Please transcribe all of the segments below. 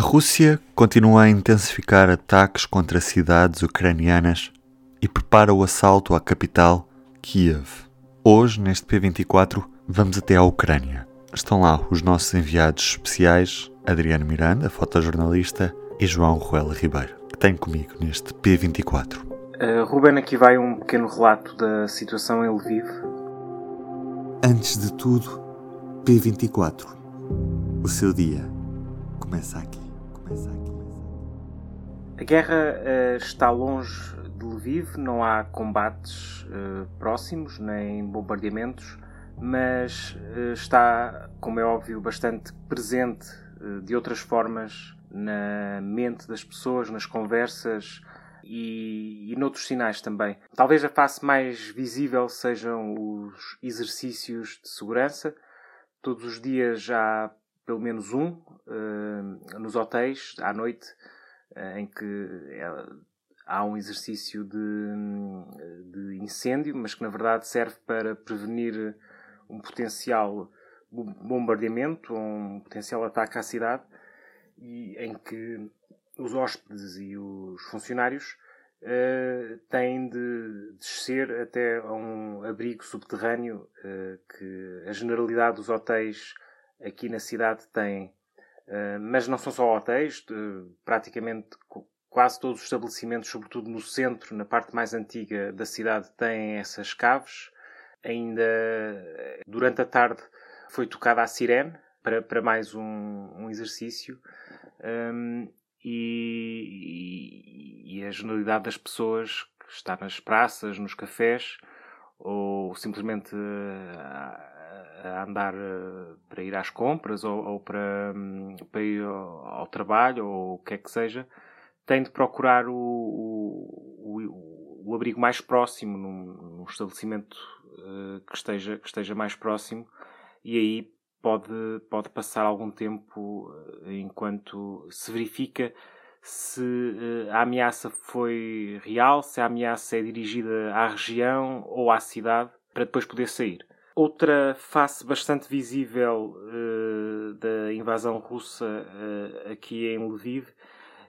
A Rússia continua a intensificar ataques contra cidades ucranianas e prepara o assalto à capital, Kiev. Hoje, neste P24, vamos até à Ucrânia. Estão lá os nossos enviados especiais, Adriano Miranda, fotojornalista, e João Ruela Ribeiro, que tem comigo neste P24. Uh, Ruben, aqui vai um pequeno relato da situação em Lviv. Antes de tudo, P24. O seu dia começa aqui. A guerra uh, está longe de Lviv, não há combates uh, próximos nem bombardeamentos, mas uh, está, como é óbvio, bastante presente de outras formas na mente das pessoas, nas conversas e, e noutros sinais também. Talvez a face mais visível sejam os exercícios de segurança. Todos os dias há pelo menos um uh, nos hotéis à noite uh, em que é, há um exercício de, de, incêndio, mas que na verdade serve para prevenir um potencial bombardeamento, um potencial ataque à cidade, e em que os hóspedes e os funcionários uh, têm de descer até a um abrigo subterrâneo que a generalidade dos hotéis aqui na cidade tem, uh, mas não são só hotéis, praticamente quase todos os estabelecimentos, sobretudo no centro, na parte mais antiga da cidade, têm essas caves. Ainda durante a tarde foi tocada a sirene para, para mais um, um exercício. Um, e, e, a generalidade das pessoas que está nas praças, nos cafés, ou simplesmente a andar eh, para ir às compras ou, ou para, hum, para, ir ao, trabalho ou o que é que seja, tem de procurar o, o, o abrigo mais próximo, num, num estabelecimento uh, que, esteja, que esteja mais próximo, e aí pode, pode passar algum tempo uh, enquanto se verifica se uh, a ameaça foi real, se a ameaça é dirigida à região ou à cidade, para depois poder sair. Outra face bastante visível uh, da invasão russa uh, aqui em Lviv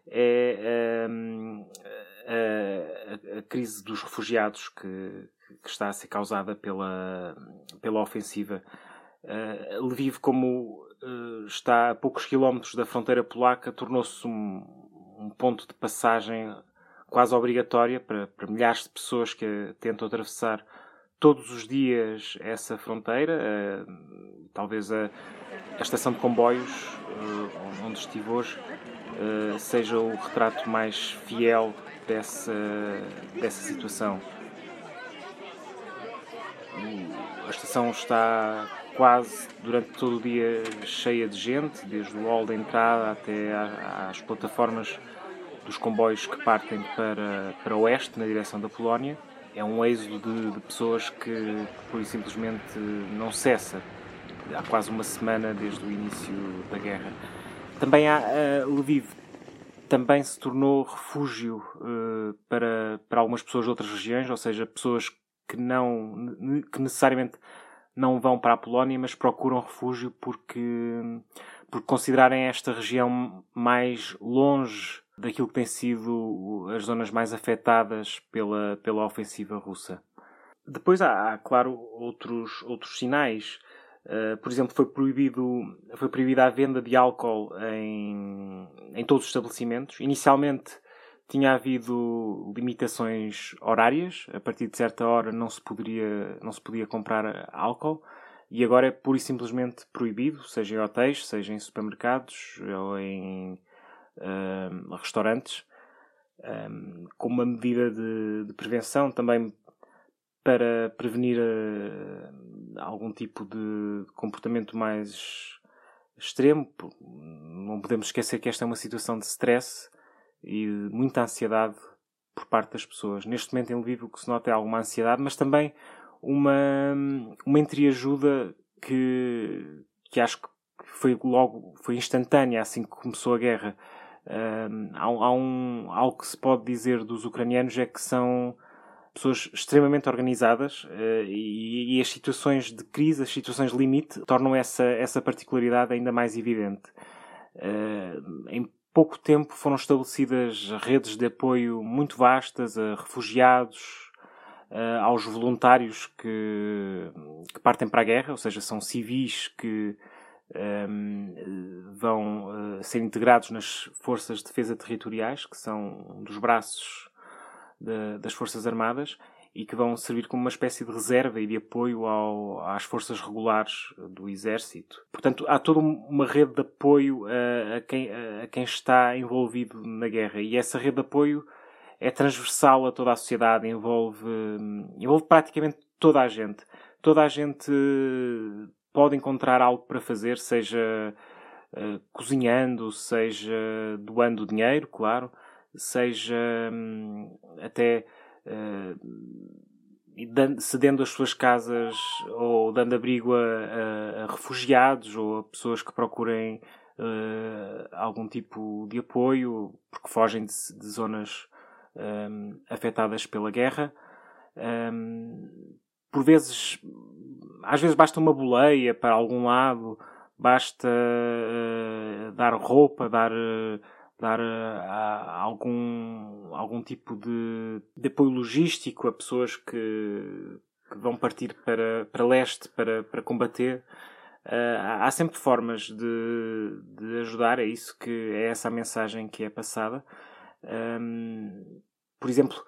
é ehm, a, a, crise dos refugiados que, que, está a ser causada pela, pela ofensiva. Uh, Lviv, como está a poucos quilómetros da fronteira polaca, tornou-se um, um, ponto de passagem quase obrigatória para, para milhares de pessoas que tentam atravessar todos os dias essa fronteira, uh, talvez a, a, estação de comboios uh, onde estive hoje uh, seja o retrato mais fiel dessa, dessa situação. A estação está quase durante todo o dia cheia de gente, desde o hall da entrada até às plataformas dos comboios que partem para, para o oeste, na direção da Polónia é um êxodo de, de pessoas que, pura e simplesmente não cessa. Há quase uma semana desde o início da guerra. Também há uh, Lviv também se tornou refúgio uh, para, para algumas pessoas de outras regiões, ou seja, pessoas que não que necessariamente não vão para a Polónia, mas procuram refúgio porque, porque considerarem esta região mais longe daquilo que tem sido as zonas mais afetadas pela, pela ofensiva russa. Depois há, há claro, outros, outros sinais. Uh, por exemplo, foi, proibido, foi proibida a venda de álcool em, em todos os estabelecimentos. Inicialmente tinha havido limitações horárias, a partir de certa hora não se, poderia, não se podia comprar álcool, e agora é pura e simplesmente proibido, seja em hotéis, seja em supermercados ou em restaurantes, um, como uma medida de, de, prevenção também para prevenir uh, algum tipo de comportamento mais extremo. Não podemos esquecer que esta é uma situação de stress e de muita ansiedade por parte das pessoas. Neste momento em Lviv o que se nota é alguma ansiedade, mas também uma, uma entreajuda que, que acho que foi logo, foi instantânea assim que começou a guerra há, há um, algo que se pode dizer dos ucranianos é que são pessoas extremamente organizadas uh, e, e, as situações de crise, as situações limite, tornam essa, essa particularidade ainda mais evidente. Uh, em pouco tempo foram estabelecidas redes de apoio muito vastas a refugiados, aos voluntários que, que, partem para a guerra, ou seja, são civis que um, vão uh, ser integrados nas forças de defesa territoriais, que são um dos braços de, das Forças Armadas, e que vão servir como uma espécie de reserva e de apoio ao, às forças regulares do Exército. Portanto, há toda uma rede de apoio a, a, quem, a quem está envolvido na guerra, e essa rede de apoio é transversal a toda a sociedade, envolve, envolve praticamente toda a gente. Toda a gente pode encontrar algo para fazer, seja uh, cozinhando, seja doando dinheiro, claro, seja um, até uh, cedendo as suas casas ou dando abrigo a, a, a, refugiados ou a pessoas que procurem uh, algum tipo de apoio porque fogem de, de zonas um, afetadas pela guerra. Um, por vezes, às vezes basta uma boleia para algum lado, basta uh, dar roupa, dar, uh, dar uh, algum, algum tipo de, de apoio logístico a pessoas que, que vão partir para, para leste para, para combater. há sempre formas de, de ajudar, é isso que é essa a mensagem que é passada. Um, por exemplo,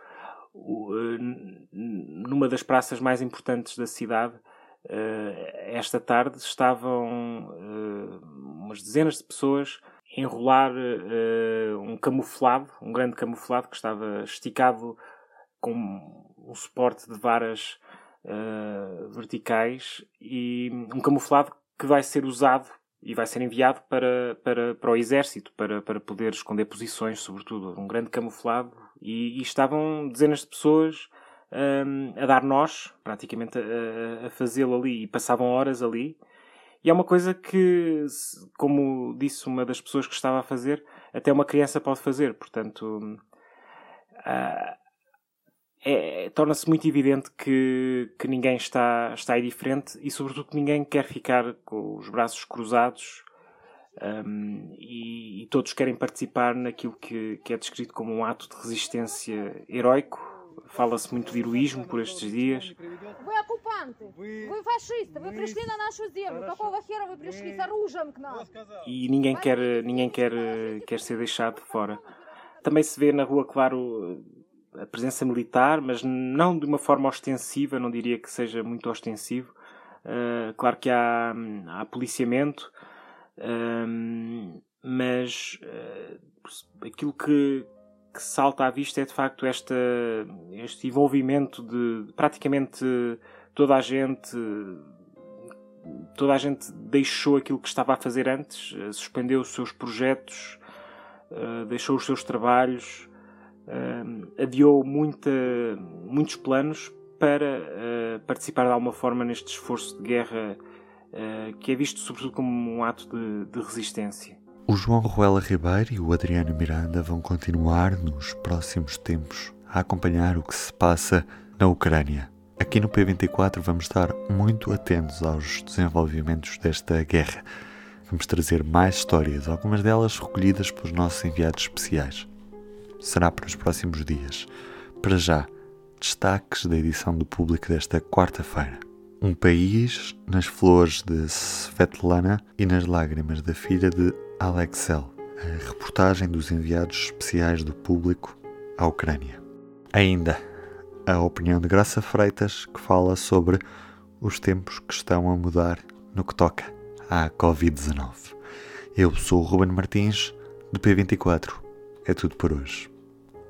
numa das praças mais importantes da cidade, eh, esta tarde estavam eh, umas dezenas de pessoas a enrolar um camuflado, um grande camuflado que estava esticado com um suporte de varas verticais e um camuflado que vai ser usado e vai ser enviado para, para, para o exército, para, para poder esconder posições, sobretudo. Um grande camuflado. E, e estavam dezenas de pessoas um, a dar nós, praticamente a, a fazê-lo ali, e passavam horas ali. E é uma coisa que, como disse uma das pessoas que estava a fazer, até uma criança pode fazer. Portanto, uh, é, torna-se muito evidente que, que ninguém está, está aí diferente e, sobretudo, que ninguém quer ficar com os braços cruzados um, e, e, todos querem participar naquilo que, que é descrito como um ato de resistência heroico. Fala-se muito de heroísmo por estes dias. Вы оккупанты, вы фашисты, вы пришли на нашу землю. Какого хера вы пришли с оружием к нам? E ninguém quer, ninguém quer, quer ser deixado de fora. Também se vê na rua, claro, a presença militar, mas não de uma forma ostensiva, não diria que seja muito ostensivo. Uh, claro que há, há policiamento, uh, mas uh, aquilo que, que, salta à vista é de facto esta, este envolvimento de, praticamente toda a gente. Toda a gente deixou aquilo que estava a fazer antes, suspendeu os seus projetos, deixou os seus trabalhos, uh, adiou muita, muitos planos para uh, participar de alguma forma neste esforço de guerra uh, que é visto sobretudo como um ato de, de resistência. O João Ruela Ribeiro e o Adriano Miranda vão continuar nos próximos tempos a acompanhar o que se passa na Ucrânia. Aqui no P24 vamos estar muito atentos aos desenvolvimentos desta guerra. Vamos trazer mais histórias, algumas delas recolhidas pelos nossos enviados especiais será para os próximos dias. Para já, destaques da edição do público desta quarta-feira. Um país nas flores de Svetlana e nas lágrimas da filha de Alexel. A reportagem dos enviados especiais do público à Ucrânia. Ainda a opinião de Graça Freitas, que fala sobre os tempos que estão a mudar no que toca à Covid-19. Eu sou o Ruben Martins, do P24. É tudo por hoje.